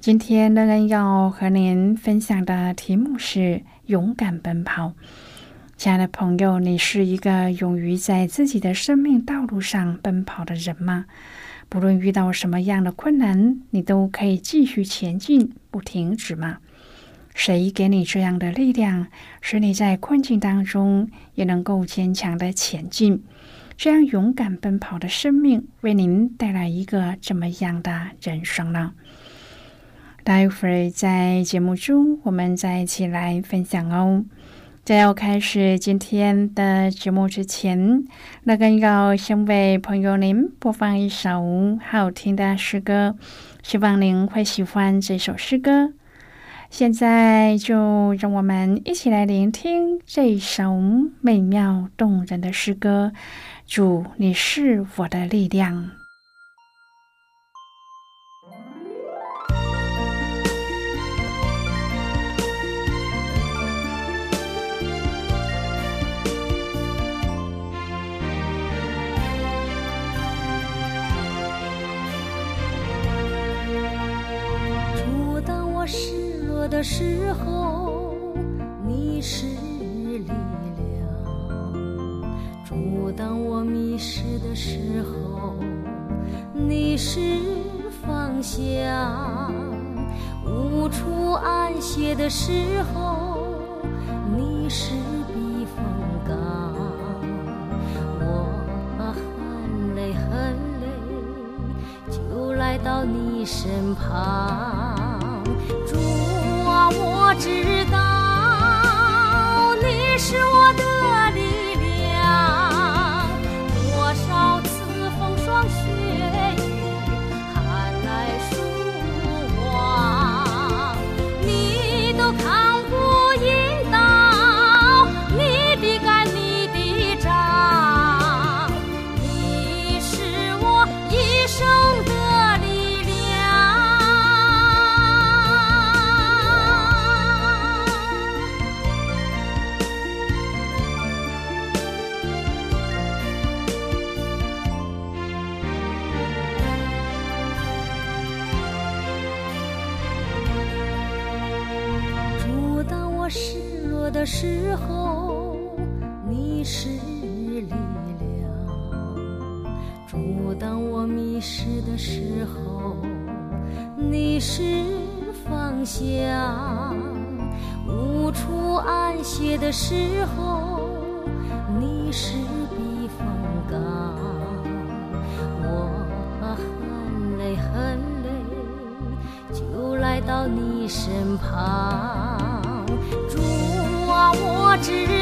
今天乐恩要和您分享的题目是勇敢奔跑。亲爱的朋友，你是一个勇于在自己的生命道路上奔跑的人吗？不论遇到什么样的困难，你都可以继续前进，不停止吗？谁给你这样的力量，使你在困境当中也能够坚强的前进？这样勇敢奔跑的生命，为您带来一个怎么样的人生呢？待会儿在节目中，我们再一起来分享哦。在要开始今天的节目之前，那更要先为朋友您播放一首好听的诗歌，希望您会喜欢这首诗歌。现在就让我们一起来聆听这首美妙动人的诗歌。主，你是我的力量。的时候，你是力量；主，当我迷失的时候，你是方向；无处安歇的时候，你是避风港。我很累很累，就来到你身旁。我知道你是我的时候，你是力量；主，当我迷失的时候，你是方向；无处安歇的时候，你是避风港。我很累很累，就来到你身旁。我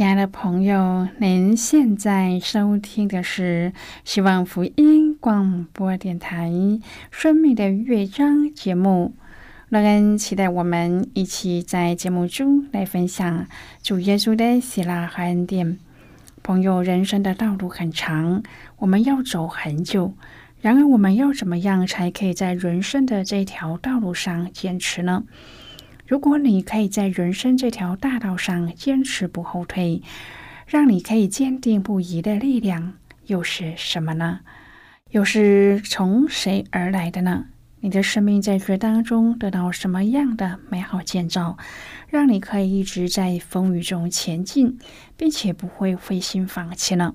亲爱的朋友，您现在收听的是希望福音广播电台《生命的乐章》节目。乐恩期待我们一起在节目中来分享主耶稣的喜乐和恩典。朋友，人生的道路很长，我们要走很久。然而，我们要怎么样才可以在人生的这条道路上坚持呢？如果你可以在人生这条大道上坚持不后退，让你可以坚定不移的力量又是什么呢？又是从谁而来的呢？你的生命在这当中得到什么样的美好建造，让你可以一直在风雨中前进，并且不会灰心放弃呢？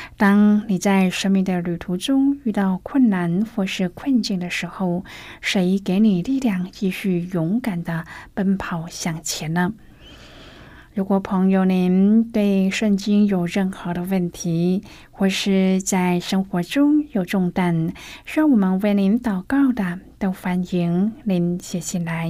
当你在生命的旅途中遇到困难或是困境的时候，谁给你力量继续勇敢的奔跑向前呢？如果朋友您对圣经有任何的问题，或是在生活中有重担需要我们为您祷告的，都欢迎您写信来。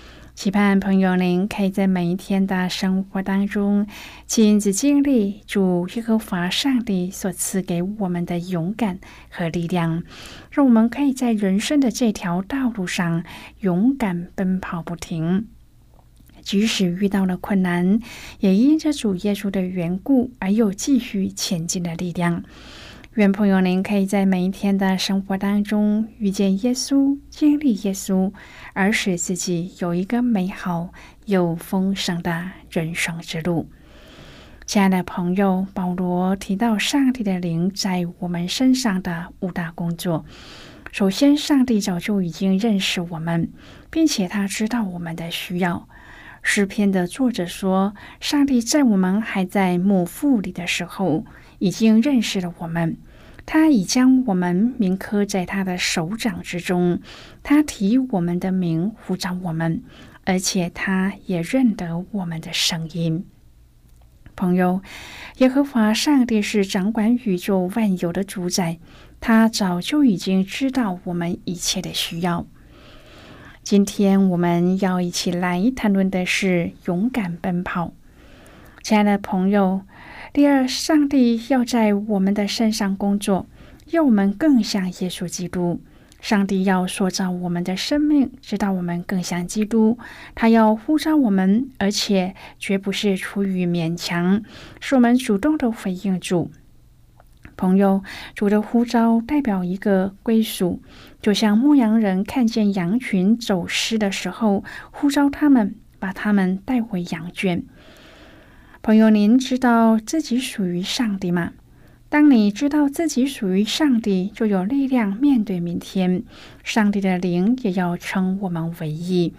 期盼朋友您可以在每一天的生活当中亲自经历主耶和华上帝所赐给我们的勇敢和力量，让我们可以在人生的这条道路上勇敢奔跑不停，即使遇到了困难，也因着主耶稣的缘故而有继续前进的力量。愿朋友您可以在每一天的生活当中遇见耶稣，经历耶稣，而使自己有一个美好又丰盛的人生之路。亲爱的朋友，保罗提到上帝的灵在我们身上的五大工作。首先，上帝早就已经认识我们，并且他知道我们的需要。诗篇的作者说：“上帝在我们还在母腹里的时候。”已经认识了我们，他已将我们铭刻在他的手掌之中，他提我们的名呼召我们，而且他也认得我们的声音。朋友，耶和华上帝是掌管宇宙万有的主宰，他早就已经知道我们一切的需要。今天我们要一起来谈论的是勇敢奔跑，亲爱的朋友。第二，上帝要在我们的身上工作，要我们更像耶稣基督。上帝要塑造我们的生命，直到我们更像基督。他要呼召我们，而且绝不是出于勉强，是我们主动的回应主。朋友，主的呼召代表一个归属，就像牧羊人看见羊群走失的时候，呼召他们，把他们带回羊圈。朋友，您知道自己属于上帝吗？当你知道自己属于上帝，就有力量面对明天。上帝的灵也要称我们为义。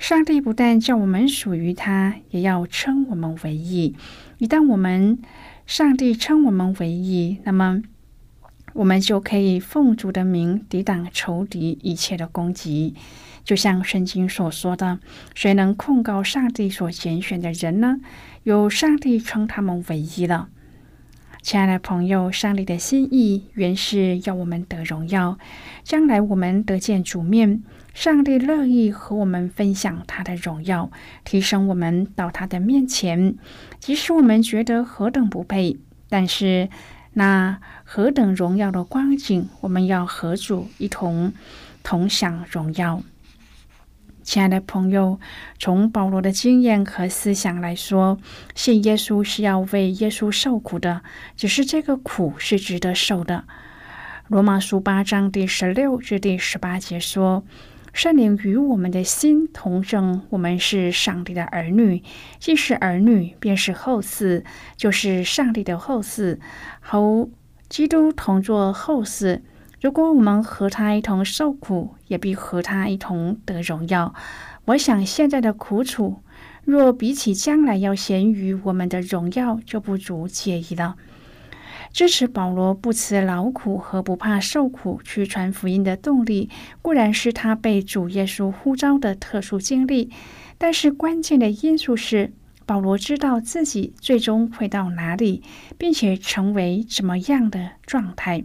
上帝不但叫我们属于他，也要称我们为义。一旦我们上帝称我们为义，那么我们就可以奉主的名抵挡仇敌一切的攻击。就像圣经所说的：“谁能控告上帝所拣选的人呢？”有上帝称他们为一了，亲爱的朋友，上帝的心意原是要我们得荣耀，将来我们得见主面，上帝乐意和我们分享他的荣耀，提升我们到他的面前。即使我们觉得何等不配，但是那何等荣耀的光景，我们要和主一同同享荣耀。亲爱的朋友，从保罗的经验和思想来说，信耶稣是要为耶稣受苦的，只是这个苦是值得受的。罗马书八章第十六至第十八节说：“圣灵与我们的心同证，我们是上帝的儿女。既是儿女，便是后嗣，就是上帝的后嗣，和基督同作后嗣。如果我们和他一同受苦，也必和他一同得荣耀。我想现在的苦楚，若比起将来要显于我们的荣耀，就不足介意了。支持保罗不辞劳苦和不怕受苦去传福音的动力，固然是他被主耶稣呼召的特殊经历。但是关键的因素是，保罗知道自己最终会到哪里，并且成为怎么样的状态。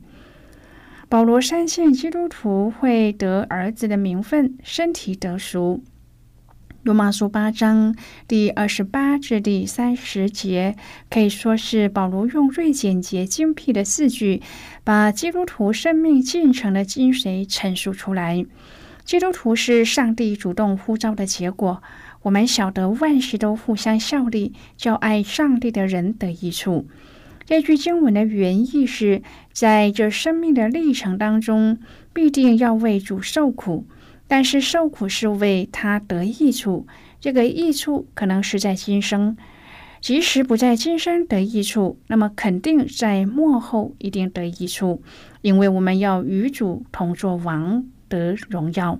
保罗相信基督徒会得儿子的名分，身体得赎。罗马书八章第二十八至第三十节，可以说是保罗用最简洁精辟的字句，把基督徒生命进程的精髓陈述出来。基督徒是上帝主动呼召的结果。我们晓得万事都互相效力，叫爱上帝的人得益处。这句经文的原意是在这生命的历程当中，必定要为主受苦。但是受苦是为他得益处，这个益处可能是在今生，即使不在今生得益处，那么肯定在末后一定得益处，因为我们要与主同作王得荣耀。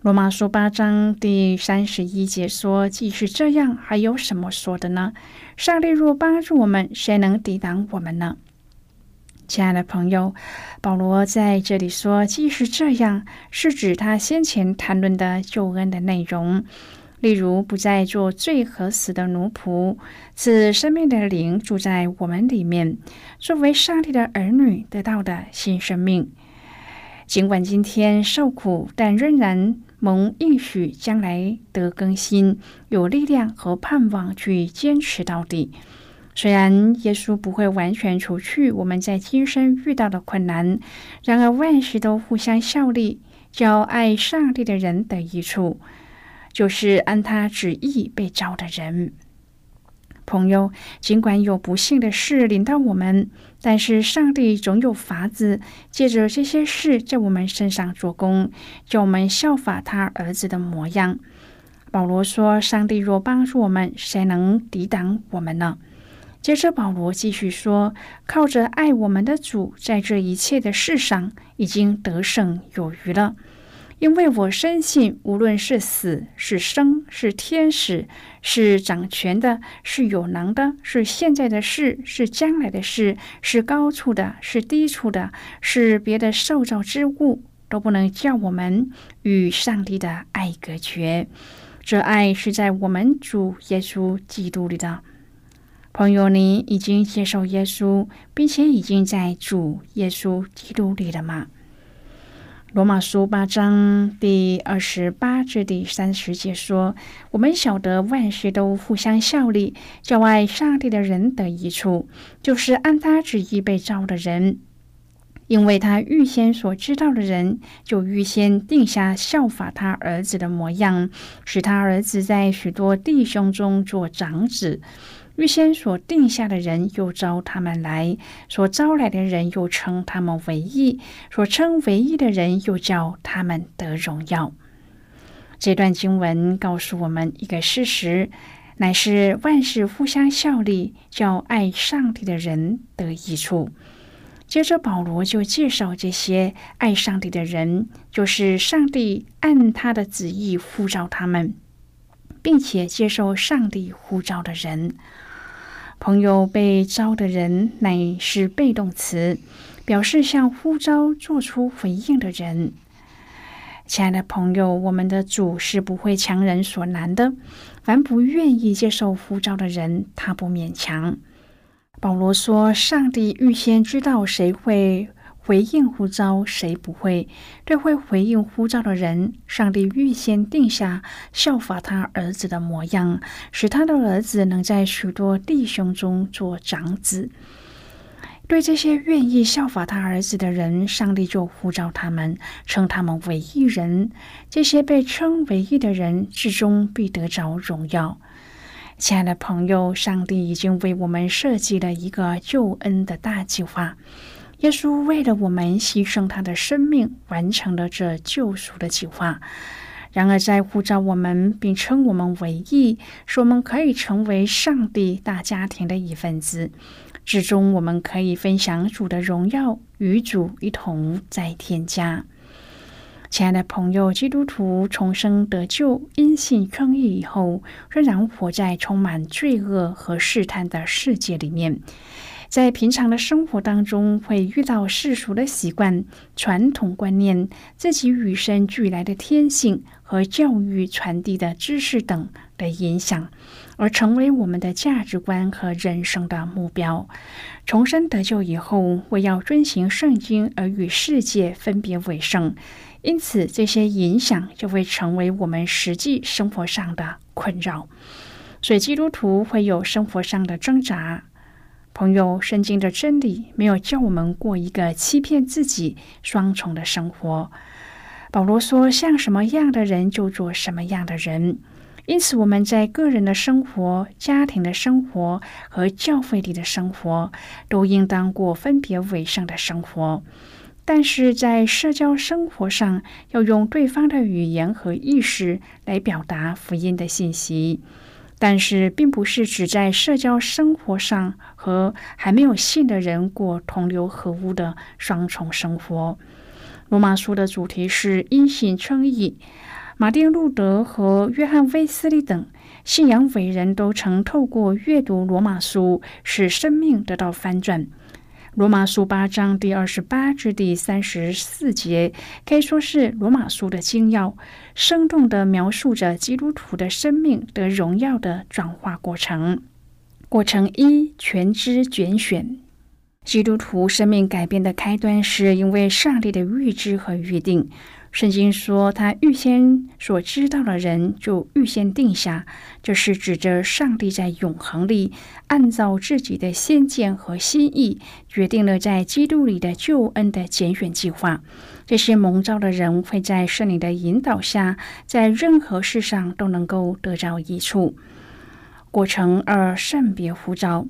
罗马书八章第三十一节说：“既是这样，还有什么说的呢？上帝若帮助我们，谁能抵挡我们呢？”亲爱的朋友，保罗在这里说：“既是这样，是指他先前谈论的救恩的内容，例如不再做罪和死的奴仆，赐生命的灵住在我们里面，作为上帝的儿女得到的新生命。尽管今天受苦，但仍然蒙应许将来得更新，有力量和盼望去坚持到底。”虽然耶稣不会完全除去我们在今生遇到的困难，然而万事都互相效力，叫爱上帝的人得益处，就是按他旨意被召的人。朋友，尽管有不幸的事临到我们，但是上帝总有法子，借着这些事在我们身上做工，叫我们效法他儿子的模样。保罗说：“上帝若帮助我们，谁能抵挡我们呢？”接着，保罗继续说：“靠着爱我们的主，在这一切的事上已经得胜有余了。因为我深信，无论是死是生，是天使，是掌权的，是有能的，是现在的事，是将来的事，是高处的，是低处的，是别的受造之物，都不能叫我们与上帝的爱隔绝。这爱是在我们主耶稣基督里的。”朋友，你已经接受耶稣，并且已经在主耶稣基督里了吗？罗马书八章第二十八至第三十节说：“我们晓得万事都互相效力，叫爱上帝的人得益处，就是按他旨意被召的人。因为他预先所知道的人，就预先定下效法他儿子的模样，使他儿子在许多弟兄中做长子。”预先所定下的人，又招他们来；所招来的人，又称他们为义；所称为义的人，又叫他们得荣耀。这段经文告诉我们一个事实，乃是万事互相效力，叫爱上帝的人得益处。接着，保罗就介绍这些爱上帝的人，就是上帝按他的旨意呼召他们。并且接受上帝呼召的人，朋友被招的人乃是被动词，表示向呼召做出回应的人。亲爱的朋友，我们的主是不会强人所难的，凡不愿意接受呼召的人，他不勉强。保罗说：“上帝预先知道谁会。”回应呼召，谁不会？对会回应呼召的人，上帝预先定下效法他儿子的模样，使他的儿子能在许多弟兄中做长子。对这些愿意效法他儿子的人，上帝就呼召他们，称他们为义人。这些被称为义的人，至终必得着荣耀。亲爱的朋友，上帝已经为我们设计了一个救恩的大计划。耶稣为了我们牺牲他的生命，完成了这救赎的计划。然而，在呼召我们并称我们为义，使我们可以成为上帝大家庭的一份子。之中，我们可以分享主的荣耀，与主一同在天家。亲爱的朋友，基督徒重生得救、因信称义以后，仍然活在充满罪恶和试探的世界里面。在平常的生活当中，会遇到世俗的习惯、传统观念、自己与生俱来的天性和教育传递的知识等的影响，而成为我们的价值观和人生的目标。重生得救以后，为要遵行圣经而与世界分别为圣，因此这些影响就会成为我们实际生活上的困扰。所以基督徒会有生活上的挣扎。朋友，圣经的真理没有叫我们过一个欺骗自己双重的生活。保罗说：“像什么样的人就做什么样的人。”因此，我们在个人的生活、家庭的生活和教会里的生活，都应当过分别为圣的生活。但是在社交生活上，要用对方的语言和意识来表达福音的信息。但是，并不是只在社交生活上和还没有信的人过同流合污的双重生活。罗马书的主题是因信称义。马丁·路德和约翰·威斯利等信仰伟人都曾透过阅读罗马书，使生命得到翻转。罗马书八章第二十八至第三十四节可以说是罗马书的精要，生动地描述着基督徒的生命得荣耀的转化过程。过程一：全知拣选。基督徒生命改变的开端，是因为上帝的预知和预定。圣经说，他预先所知道的人就预先定下，这是指着上帝在永恒里按照自己的先见和心意，决定了在基督里的救恩的拣选计划。这些蒙召的人会在圣灵的引导下，在任何事上都能够得到益处。过程二：圣别呼召，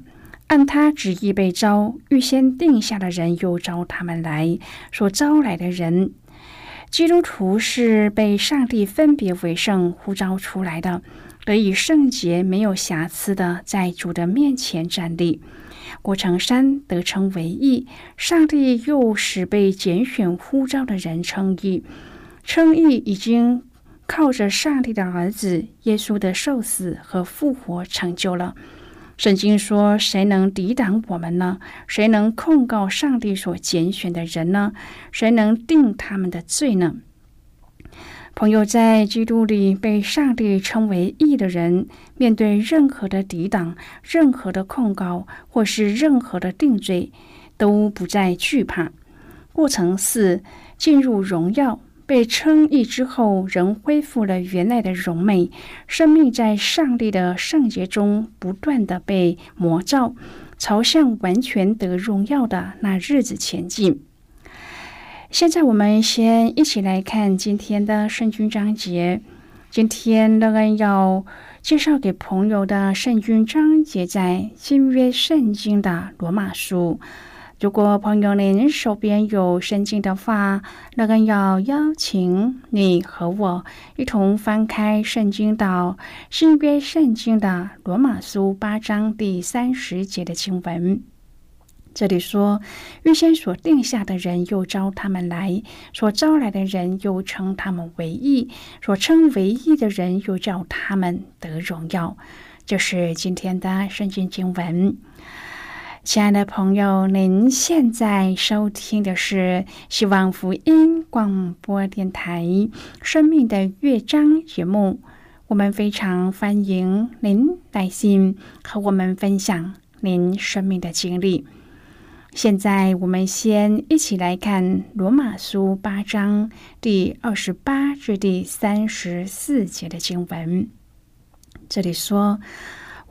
按他旨意被招，预先定下的人又招他们来，所招来的人。基督徒是被上帝分别为圣呼召出来的，得以圣洁、没有瑕疵的在主的面前站立。过程三得称为义，上帝又使被拣选呼召的人称义。称义已经靠着上帝的儿子耶稣的受死和复活成就了。圣经说：“谁能抵挡我们呢？谁能控告上帝所拣选的人呢？谁能定他们的罪呢？”朋友，在基督里被上帝称为义的人，面对任何的抵挡、任何的控告或是任何的定罪，都不再惧怕。过程四：进入荣耀。被称义之后，仍恢复了原来的荣美，生命在上帝的圣洁中不断的被磨造，朝向完全得荣耀的那日子前进。现在，我们先一起来看今天的圣经章节。今天乐恩要介绍给朋友的圣经章节，在新约圣经的罗马书。如果朋友您手边有圣经的话，那个要邀请你和我一同翻开圣经到新约圣经的罗马书八章第三十节的经文。这里说，预先所定下的人又招他们来，所招来的人又称他们为义，所称为义的人又叫他们得荣耀。就是今天的圣经经文。亲爱的朋友，您现在收听的是希望福音广播电台《生命的乐章》节目。我们非常欢迎您来信和我们分享您生命的经历。现在，我们先一起来看《罗马书》八章第二十八至第三十四节的经文。这里说。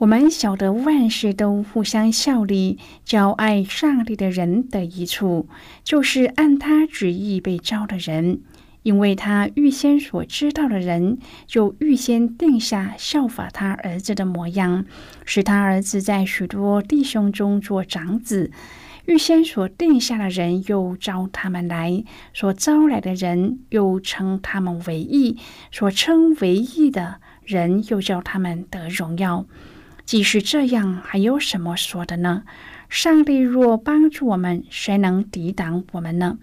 我们晓得万事都互相效力，叫爱上帝的人的一处，就是按他旨意被招的人。因为他预先所知道的人，就预先定下效法他儿子的模样，使他儿子在许多弟兄中做长子。预先所定下的人又招他们来，所招来的人又称他们为义，所称为义的人又叫他们得荣耀。即使这样，还有什么说的呢？上帝若帮助我们，谁能抵挡我们呢？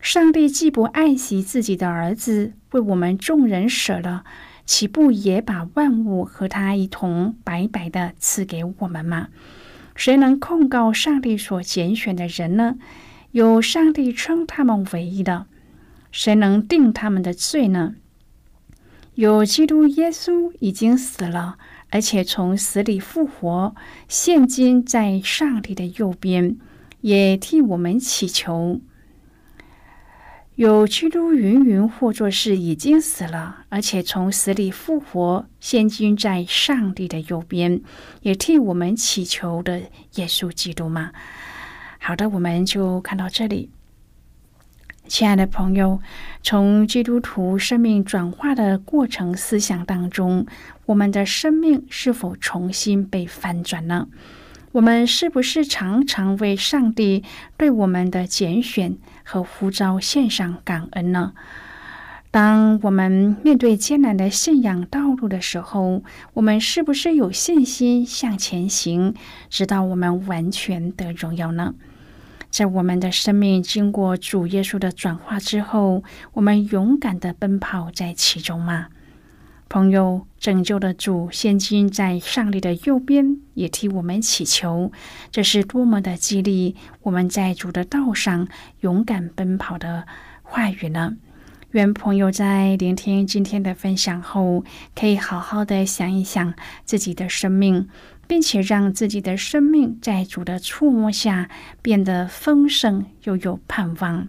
上帝既不爱惜自己的儿子，为我们众人舍了，岂不也把万物和他一同白白的赐给我们吗？谁能控告上帝所拣选的人呢？有上帝称他们为义的，谁能定他们的罪呢？有基督耶稣已经死了。而且从死里复活，现今在上帝的右边，也替我们祈求。有基督云云或作是已经死了，而且从死里复活，现今在上帝的右边，也替我们祈求的耶稣基督吗？好的，我们就看到这里。亲爱的朋友，从基督徒生命转化的过程思想当中，我们的生命是否重新被翻转呢？我们是不是常常为上帝对我们的拣选和呼召献上感恩呢？当我们面对艰难的信仰道路的时候，我们是不是有信心向前行，直到我们完全得荣耀呢？在我们的生命经过主耶稣的转化之后，我们勇敢的奔跑在其中吗？朋友，拯救的主现今在上帝的右边，也替我们祈求。这是多么的激励我们在主的道上勇敢奔跑的话语呢？愿朋友在聆听今天的分享后，可以好好的想一想自己的生命。并且让自己的生命在主的触摸下变得丰盛又有盼望。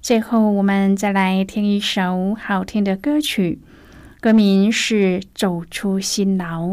最后，我们再来听一首好听的歌曲，歌名是《走出辛劳》。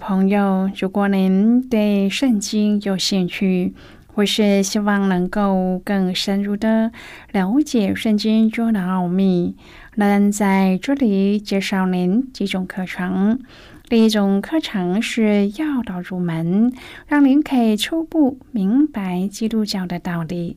朋友，如果您对圣经有兴趣，或是希望能够更深入的了解圣经中的奥秘，能在这里介绍您几种课程。第一种课程是要道入门，让您可以初步明白基督教的道理。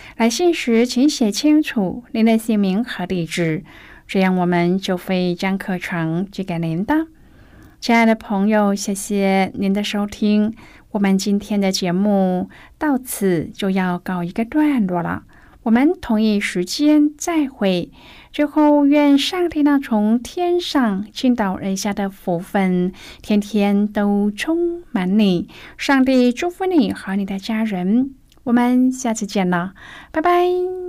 来信时，请写清楚您的姓名和地址，这样我们就会将课程寄给您的。亲爱的朋友，谢谢您的收听，我们今天的节目到此就要告一个段落了。我们同一时间再会。最后，愿上帝那从天上倾倒而下的福分，天天都充满你。上帝祝福你和你的家人。我们下次见了，拜拜。